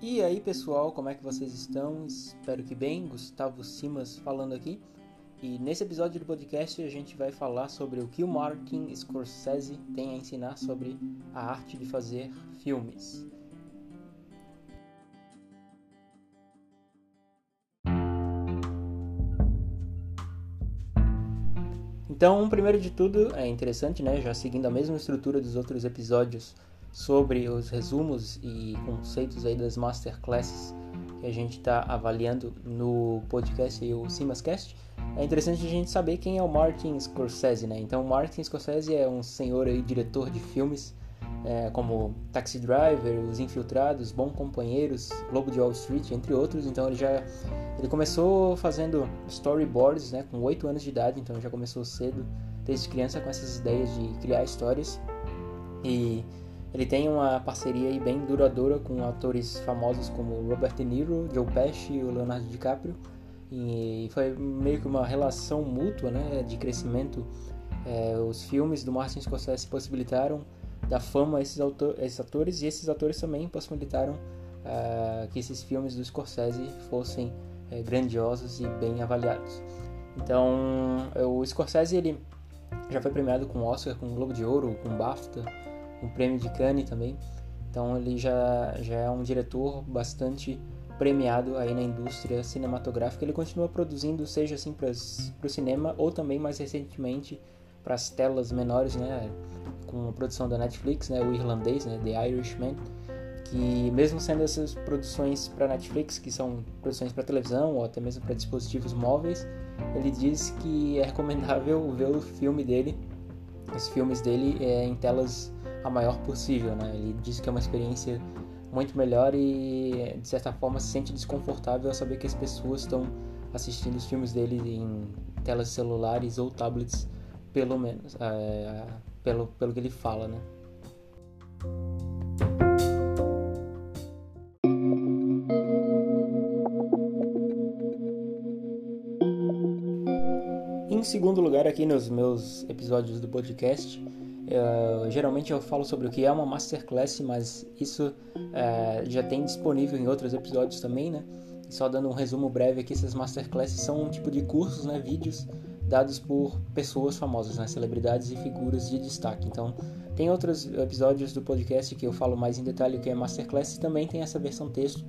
E aí pessoal, como é que vocês estão? Espero que bem. Gustavo Simas falando aqui. E nesse episódio do podcast a gente vai falar sobre o que o Martin Scorsese tem a ensinar sobre a arte de fazer filmes. Então, primeiro de tudo, é interessante, né, já seguindo a mesma estrutura dos outros episódios sobre os resumos e conceitos aí das masterclasses que a gente está avaliando no podcast e o Simascast, é interessante a gente saber quem é o Martin Scorsese, né? Então, Martin Scorsese é um senhor aí, diretor de filmes é, como Taxi Driver, Os Infiltrados, Bom Companheiros, Lobo de Wall Street, entre outros. Então, ele já ele começou fazendo storyboards, né? Com 8 anos de idade, então já começou cedo, desde criança, com essas ideias de criar histórias. E ele tem uma parceria bem duradoura com atores famosos como Robert De Niro, Joe Pesci e Leonardo DiCaprio. E foi meio que uma relação mútua né, de crescimento. É, os filmes do Martin Scorsese possibilitaram da fama esses, autor, esses atores e esses atores também possibilitaram uh, que esses filmes do Scorsese fossem uh, grandiosos e bem avaliados. Então, o Scorsese ele já foi premiado com Oscar, com Globo de Ouro, com BAFTA, um prêmio de Cannes também. Então ele já, já é um diretor bastante premiado aí na indústria cinematográfica. Ele continua produzindo, seja assim para o cinema ou também mais recentemente para as telas menores, né, com a produção da Netflix, né, o irlandês, né, The Irishman, que mesmo sendo essas produções para Netflix, que são produções para televisão ou até mesmo para dispositivos móveis, ele diz que é recomendável ver o filme dele, os filmes dele é, em telas a maior possível, né? Ele diz que é uma experiência muito melhor e de certa forma se sente desconfortável ao saber que as pessoas estão assistindo os filmes dele em telas celulares ou tablets, pelo menos, é, pelo, pelo que ele fala, né? Em segundo lugar, aqui nos meus episódios do podcast, Uh, geralmente eu falo sobre o que é uma masterclass, mas isso uh, já tem disponível em outros episódios também, né? só dando um resumo breve aqui, essas masterclasses são um tipo de cursos, né? Vídeos dados por pessoas famosas, né? Celebridades e figuras de destaque. Então, tem outros episódios do podcast que eu falo mais em detalhe o que é masterclass e também tem essa versão texto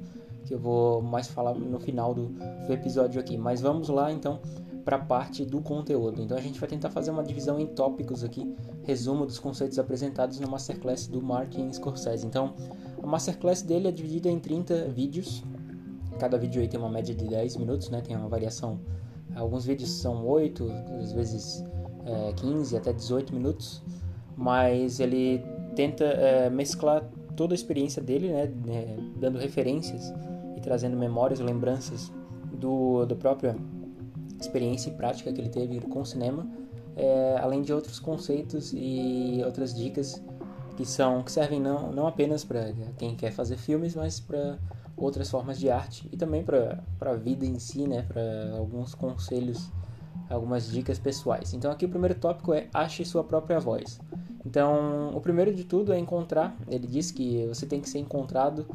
que eu vou mais falar no final do, do episódio aqui. Mas vamos lá, então para a parte do conteúdo. Então a gente vai tentar fazer uma divisão em tópicos aqui, resumo dos conceitos apresentados na masterclass do Martin Scorsese. Então, a masterclass dele é dividida em 30 vídeos. Cada vídeo aí tem uma média de 10 minutos, né? Tem uma variação. Alguns vídeos são 8, às vezes é, 15 até 18 minutos, mas ele tenta é, mesclar toda a experiência dele, né? É, dando referências e trazendo memórias, lembranças do, do próprio experiência e prática que ele teve com o cinema, é, além de outros conceitos e outras dicas que são que servem não, não apenas para quem quer fazer filmes, mas para outras formas de arte e também para a vida em si, né, para alguns conselhos, algumas dicas pessoais. Então aqui o primeiro tópico é ache sua própria voz. Então o primeiro de tudo é encontrar. Ele diz que você tem que ser encontrado,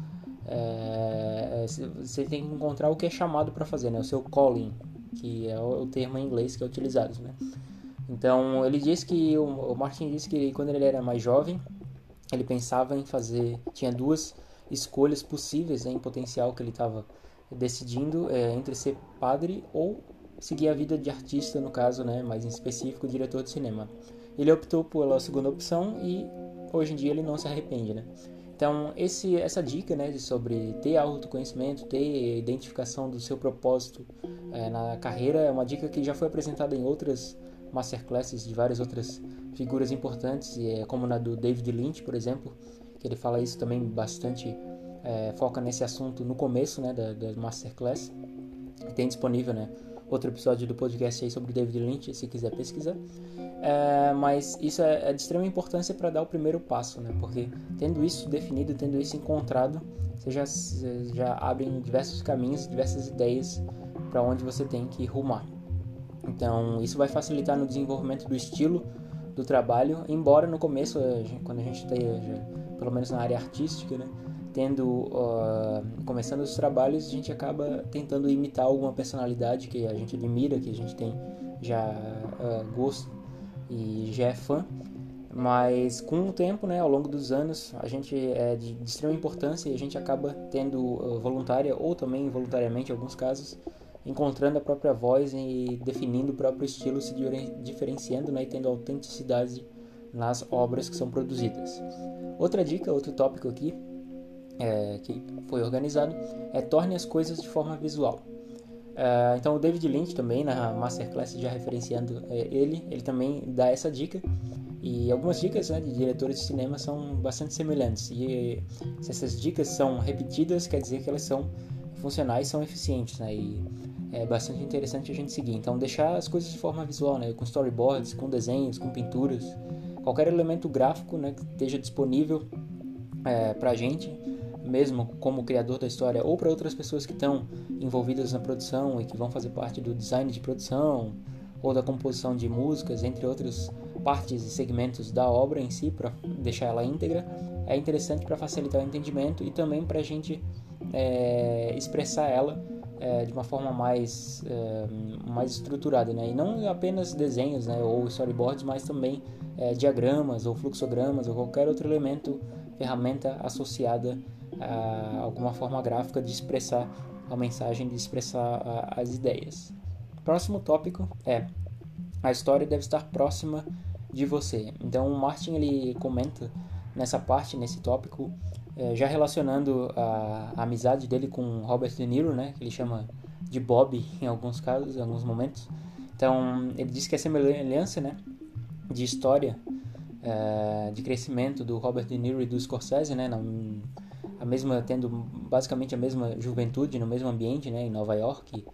é, você tem que encontrar o que é chamado para fazer, né, o seu calling, que é o termo em inglês que é utilizado, né? Então, ele diz que o Martin disse que quando ele era mais jovem, ele pensava em fazer, tinha duas escolhas possíveis né, em potencial que ele estava decidindo é, entre ser padre ou seguir a vida de artista, no caso, né, mais em específico, diretor de cinema. Ele optou pela segunda opção e hoje em dia ele não se arrepende, né? Então, esse, essa dica né, sobre ter autoconhecimento, ter identificação do seu propósito é, na carreira é uma dica que já foi apresentada em outras masterclasses de várias outras figuras importantes, é, como na do David Lynch, por exemplo, que ele fala isso também bastante, é, foca nesse assunto no começo né, da, da masterclass. Tem disponível né, outro episódio do podcast aí sobre David Lynch, se quiser pesquisar. É, mas isso é, é, de extrema importância para dar o primeiro passo, né? Porque tendo isso definido, tendo isso encontrado, você já, já abre diversos caminhos, diversas ideias para onde você tem que rumar. Então, isso vai facilitar no desenvolvimento do estilo do trabalho, embora no começo, quando a gente está, pelo menos na área artística, né, tendo uh, começando os trabalhos a gente acaba tentando imitar alguma personalidade que a gente admira que a gente tem já uh, gosto e já é fã. Mas com o tempo né ao longo dos anos a gente é de, de extrema importância e a gente acaba tendo uh, voluntária ou também involuntariamente em alguns casos encontrando a própria voz e definindo o próprio estilo se diferenciando né, e tendo autenticidade nas obras que são produzidas. Outra dica outro tópico aqui é, que foi organizado é torne as coisas de forma visual. Uh, então o David Lynch também na masterclass já referenciando é, ele, ele também dá essa dica e algumas dicas né, de diretores de cinema são bastante semelhantes e se essas dicas são repetidas quer dizer que elas são funcionais, são eficientes, né? E é bastante interessante a gente seguir. Então deixar as coisas de forma visual, né? Com storyboards, com desenhos, com pinturas, qualquer elemento gráfico, né, que esteja disponível é, para a gente mesmo como criador da história, ou para outras pessoas que estão envolvidas na produção e que vão fazer parte do design de produção ou da composição de músicas, entre outras partes e segmentos da obra em si, para deixar ela íntegra, é interessante para facilitar o entendimento e também para a gente é, expressar ela é, de uma forma mais, é, mais estruturada, né? E não apenas desenhos né, ou storyboards, mas também é, diagramas ou fluxogramas ou qualquer outro elemento, ferramenta associada uh, alguma forma gráfica de expressar a mensagem, de expressar uh, as ideias. Próximo tópico é a história deve estar próxima de você. Então, o Martin ele comenta nessa parte, nesse tópico, eh, já relacionando a, a, amizade dele com Robert De Niro, né, que ele chama de Bob em alguns casos, em alguns momentos. Então, ele diz que a semelhança, né, de história, eh, de crescimento do Robert De Niro e do Scorsese, né, a mesma tendo basicamente a mesma juventude no mesmo ambiente, né, em Nova York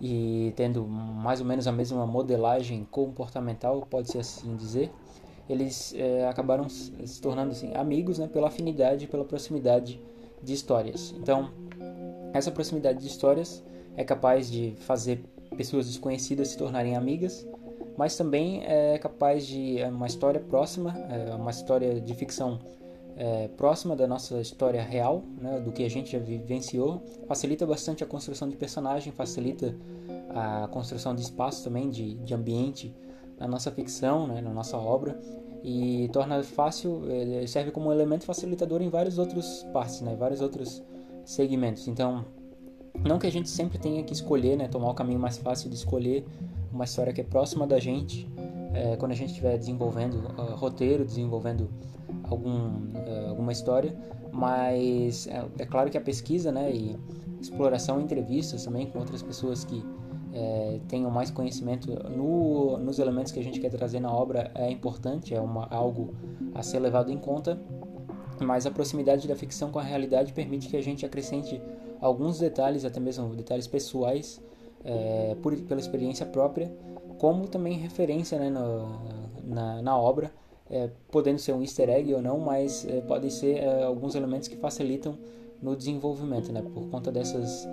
e, tendo mais ou menos a mesma modelagem comportamental, pode ser assim dizer, eles é, acabaram se tornando assim, amigos, né, pela afinidade, pela proximidade de histórias. Então, essa proximidade de histórias é capaz de fazer pessoas desconhecidas se tornarem amigas, mas também é capaz de é uma história próxima, é uma história de ficção é, próxima da nossa história real, né, do que a gente já vivenciou, facilita bastante a construção de personagem, facilita a construção de espaço também, de, de ambiente na nossa ficção, né, na nossa obra, e torna fácil, serve como elemento facilitador em vários outros partes, né, vários outros segmentos. Então, não que a gente sempre tenha que escolher, né, tomar o caminho mais fácil de escolher uma história que é próxima da gente, é, quando a gente estiver desenvolvendo uh, roteiro, desenvolvendo algum, uh, alguma história, mas é, é, claro que a pesquisa né, e exploração, entrevistas também com outras pessoas que é, tenham mais conhecimento no, nos elementos que a gente quer trazer na obra é importante, é uma, algo a ser levado em conta, mas a proximidade da ficção com a realidade permite que a gente acrescente alguns detalhes, até mesmo detalhes pessoais, é, por, pela experiência própria, como também referência né, no, na, na obra, é, podendo ser um easter egg ou não, mas é, podem ser é, alguns elementos que facilitam no desenvolvimento, né, por conta dessas,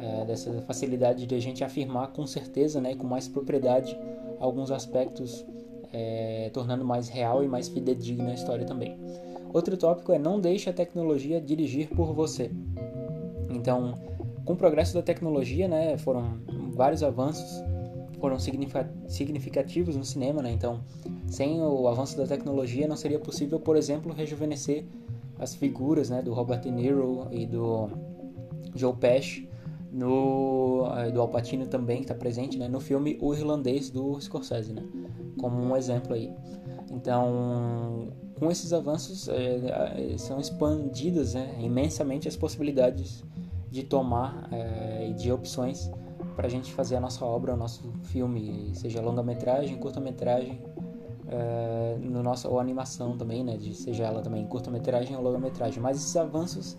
é, dessa facilidade de a gente afirmar com certeza né, com mais propriedade alguns aspectos, é, tornando mais real e mais fidedigna a história também. Outro tópico é não deixe a tecnologia dirigir por você. Então, com o progresso da tecnologia, né, foram vários avanços foram significativos no cinema, né? Então, sem o avanço da tecnologia, não seria possível, por exemplo, rejuvenescer as figuras, né, do Robert De Niro e do Joe Pesci, no eh, do Al Pacino também que está presente, né, no filme O Irlandês do Scorsese, né? Como um exemplo aí. Então, com esses avanços, é, são expandidas né, imensamente as possibilidades de tomar é, e de opções para a gente fazer a nossa obra, o nosso filme, seja longa-metragem, curta-metragem, é, no nosso, ou animação também, né, de, seja ela também curta-metragem ou longa-metragem. Mas esses avanços,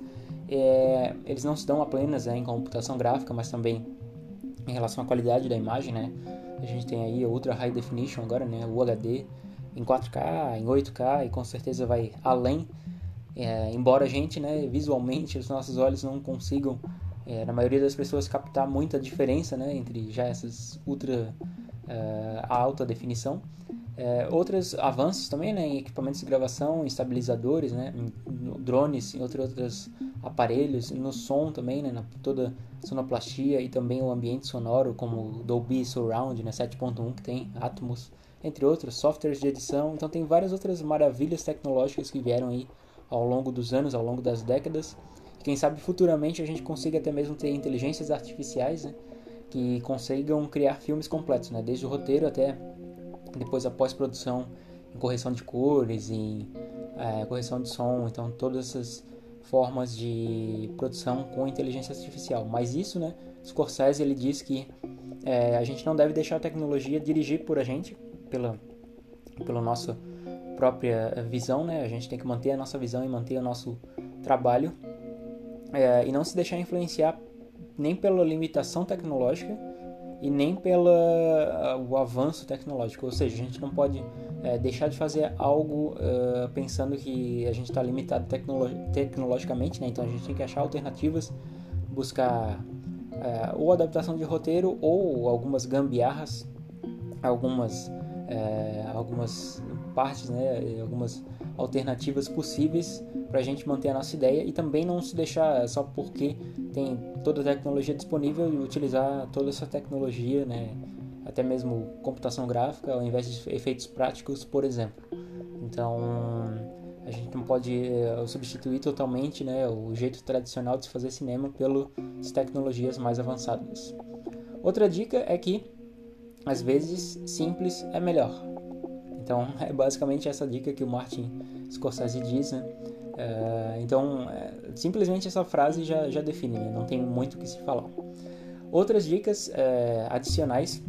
é, eles não se dão apenas né, em computação gráfica, mas também em relação à qualidade da imagem, né. A gente tem aí Ultra High Definition agora, né, o HD em 4K, em 8K e com certeza vai além. É, embora a gente, né, visualmente, os nossos olhos não consigam é, na maioria das pessoas captar muita diferença né, entre já essas ultra uh, alta definição. É, outros avanços também né, em equipamentos de gravação, em estabilizadores, né, em, drones, em outros, outros aparelhos, no som também, né, na toda sonoplastia e também o ambiente sonoro, como Dolby Surround né, 7.1 que tem, Atmos, entre outros, softwares de edição. Então tem várias outras maravilhas tecnológicas que vieram aí ao longo dos anos, ao longo das décadas. Quem sabe futuramente a gente consiga até mesmo ter inteligências artificiais né, que consigam criar filmes completos, né, desde o roteiro até depois a pós-produção em correção de cores, em é, correção de som, então todas essas formas de produção com inteligência artificial. Mas isso, né, Scorsese ele diz que é, a gente não deve deixar a tecnologia dirigir por a gente, pela, pela nossa própria visão, né? A gente tem que manter a nossa visão e manter o nosso trabalho é, e não se deixar influenciar nem pela limitação tecnológica e nem pelo uh, avanço tecnológico. Ou seja, a gente não pode uh, deixar de fazer algo uh, pensando que a gente está limitado tecnolo tecnologicamente, né? então a gente tem que achar alternativas, buscar eh, ou adaptação de roteiro ou algumas gambiarras, algumas, algumas partes, né? algumas alternativas possíveis para a gente manter a nossa ideia e também não se deixar só porque tem toda a tecnologia disponível e utilizar toda essa tecnologia, né, até mesmo computação gráfica ao invés de efeitos práticos, por exemplo. Então, a gente não pode eh, substituir totalmente né, o jeito tradicional de se fazer cinema pelas tecnologias mais avançadas. Outra dica é que, às vezes, simples é melhor. Então, é basicamente essa dica que o Martin Scorsese diz, né? É, então, é, simplesmente essa frase já, já define, né? não tem muito o que se falar. Outras dicas é, adicionais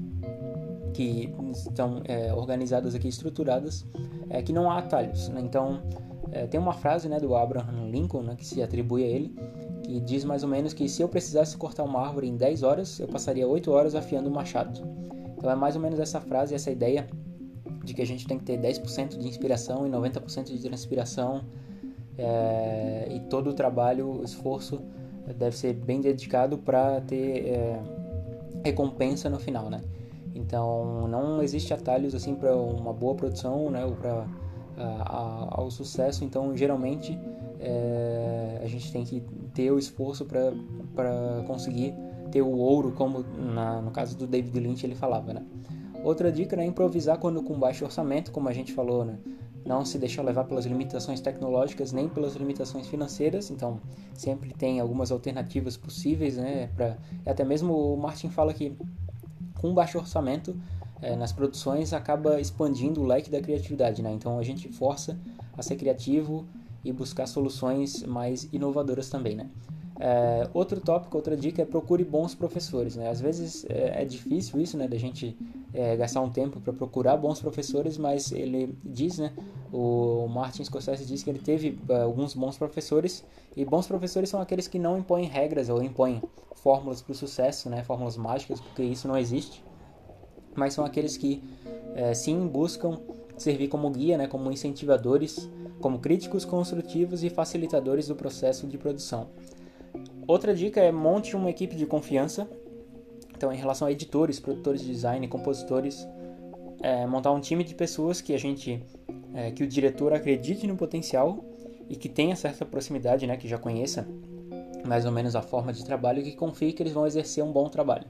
que estão é, organizadas aqui, estruturadas, é que não há atalhos. Né? Então, é, tem uma frase né, do Abraham Lincoln né, que se atribui a ele, que diz mais ou menos que se eu precisasse cortar uma árvore em 10 horas, eu passaria 8 horas afiando o machado. Então é mais ou menos essa frase, essa ideia de que a gente tem que ter 10% de inspiração e 90% de transpiração é, e todo o trabalho, o esforço deve ser bem dedicado para ter é, recompensa no final, né? Então não existe atalhos assim para uma boa produção, né? Ou para ao sucesso. Então geralmente é, a gente tem que ter o esforço para conseguir ter o ouro, como na, no caso do David Lynch ele falava, né? Outra dica é improvisar quando com baixo orçamento, como a gente falou, né? não se deixar levar pelas limitações tecnológicas nem pelas limitações financeiras, então sempre tem algumas alternativas possíveis, né? Pra, até mesmo o Martin fala que com baixo orçamento é, nas produções acaba expandindo o leque da criatividade, né? Então a gente força a ser criativo e buscar soluções mais inovadoras também, né? É, outro tópico, outra dica é procure bons professores. Né? Às vezes é, é difícil isso, né, da gente é, gastar um tempo para procurar bons professores, mas ele diz, né, o Martin Scorsese diz que ele teve é, alguns bons professores e bons professores são aqueles que não impõem regras ou impõem fórmulas para o sucesso, né, fórmulas mágicas, porque isso não existe, mas são aqueles que é, sim buscam servir como guia, né, como incentivadores, como críticos construtivos e facilitadores do processo de produção. Outra dica é monte uma equipe de confiança. Então, em relação a editores, produtores de design, compositores, é, montar um time de pessoas que a gente, é, que o diretor acredite no potencial e que tenha certa proximidade, né, que já conheça mais ou menos a forma de trabalho e que confie que eles vão exercer um bom trabalho.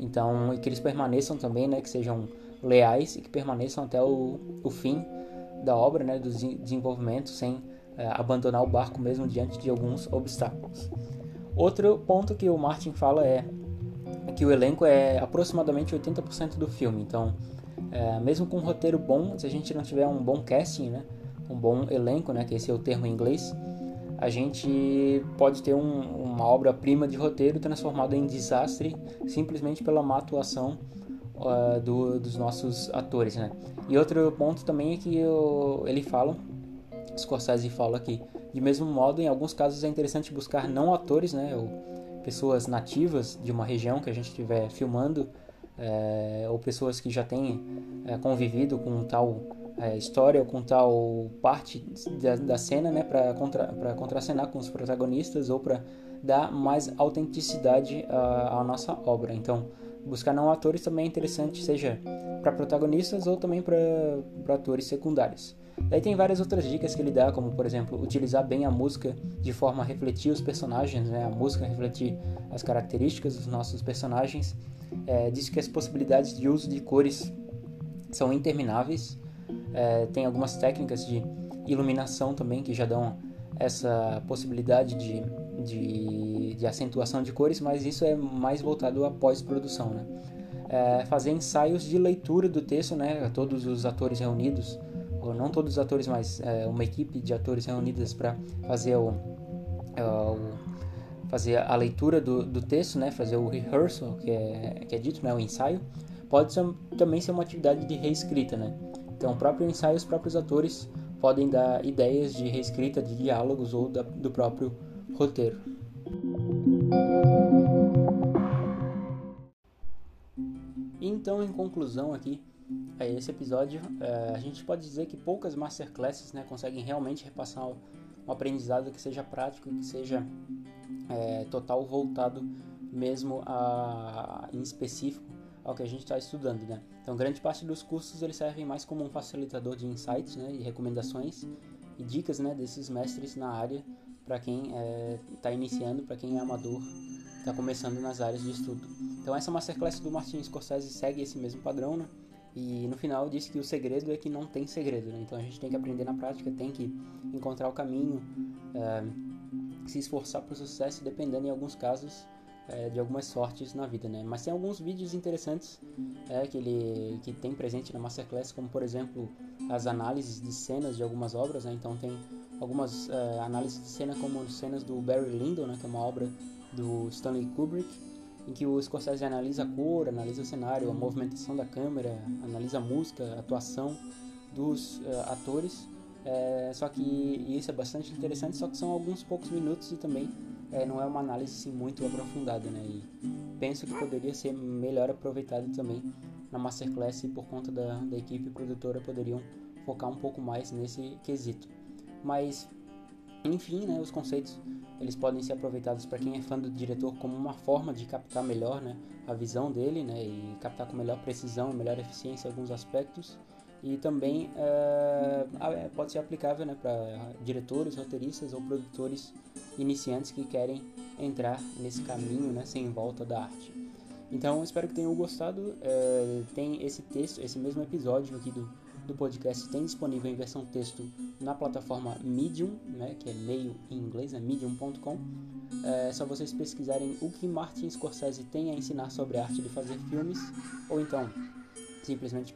Então, e que eles permaneçam também, né, que sejam leais e que permaneçam até o, o fim da obra, né, do desenvolvimento, sem é, abandonar o barco mesmo diante de alguns obstáculos. Outro ponto que o Martin fala é que o elenco é aproximadamente 80% do filme. Então, é, mesmo com um roteiro bom, se a gente não tiver um bom casting, né, um bom elenco, né, que esse é o termo em inglês, a gente pode ter um, uma obra-prima de roteiro transformada em desastre simplesmente pela má atuação uh, do, dos nossos atores, né? E outro ponto também é que eu, ele fala, Scorsese fala que de mesmo modo, em alguns casos é interessante buscar não atores, né, ou pessoas nativas de uma região que a gente estiver filmando, é, ou pessoas que já têm é, convivido com tal é, história ou com tal parte da, da cena, né, para contra, contracenar com os protagonistas ou para dar mais autenticidade à, à, nossa obra. Então, buscar não atores também é interessante, seja para protagonistas ou também para atores secundários. Daí tem várias outras dicas que ele dá, como por exemplo, utilizar bem a música de forma a refletir os personagens, né? a música refletir as características dos nossos personagens. É, diz que as possibilidades de uso de cores são intermináveis. É, tem algumas técnicas de iluminação também que já dão essa possibilidade de, de, de acentuação de cores, mas isso é mais voltado à pós-produção. Né? É, fazer ensaios de leitura do texto, né? todos os atores reunidos ou não todos os atores, mas é, uma equipe de atores reunidas para fazer o, é, o, fazer a leitura do, do texto, né, fazer o rehearsal, que é, que é dito, né, o ensaio, pode ser, também ser uma atividade de reescrita, né. Então, o próprio ensaio, os próprios atores podem dar ideias de reescrita de diálogos ou da, do próprio roteiro. Então, em conclusão aqui, a esse episódio, é, a gente pode dizer que poucas masterclasses né, conseguem realmente repassar um aprendizado que seja prático, que seja é, total voltado mesmo a, em específico ao que a gente está estudando, né? Então, grande parte dos cursos eles servem mais como um facilitador de insights, né, e recomendações e dicas, né, desses mestres na área para quem está é, iniciando, para quem é amador, está começando nas áreas de estudo. Então, essa masterclass do Martin Scorsese segue esse mesmo padrão, né? E no final disse que o segredo é que não tem segredo, né? Então a gente tem que aprender na prática, tem que encontrar o caminho, é, se esforçar para o sucesso, dependendo em alguns casos é, de algumas sortes na vida, né? Mas tem alguns vídeos interessantes é, que ele que tem presente na masterclass, como por exemplo as análises de cenas de algumas obras, né? Então tem algumas é, análises de cena como cenas do Barry Lyndon, né? Que é uma obra do Stanley Kubrick em que o Scorsese analisa a cor, analisa o cenário, a movimentação da câmera, analisa a música, a atuação dos uh, atores. É, só que isso é bastante interessante, só que são alguns poucos minutos e também é, não é uma análise assim, muito aprofundada, né? E penso que poderia ser melhor aproveitado também na masterclass e por conta da, da equipe produtora poderiam focar um pouco mais nesse quesito. Mas, enfim, né, os conceitos eles podem ser aproveitados para quem é fã do diretor como uma forma de captar melhor né, a visão dele né, e captar com melhor precisão melhor eficiência alguns aspectos. E também é, pode ser aplicável né, para diretores, roteiristas ou produtores iniciantes que querem entrar nesse caminho né, sem volta da arte. Então, espero que tenham gostado. É, tem esse texto, esse mesmo episódio aqui do do podcast tem disponível em versão texto na plataforma Medium, né, que é meio em inglês, é medium.com. É só vocês pesquisarem o que Martin Scorsese tem a ensinar sobre a arte de fazer filmes, ou então simplesmente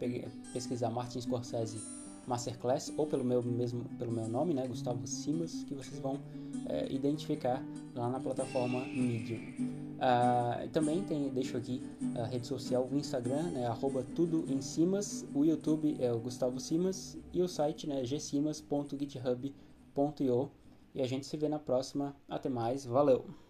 pesquisar Martin Scorsese Masterclass ou pelo meu mesmo pelo meu nome, né, Gustavo Simas, que vocês vão é, identificar lá na plataforma Medium. Uh, também tem, deixo aqui a rede social, o Instagram, né, arroba tudo em Simas, o YouTube é o Gustavo Simas e o site né, gsimas.github.io. E a gente se vê na próxima. Até mais, valeu!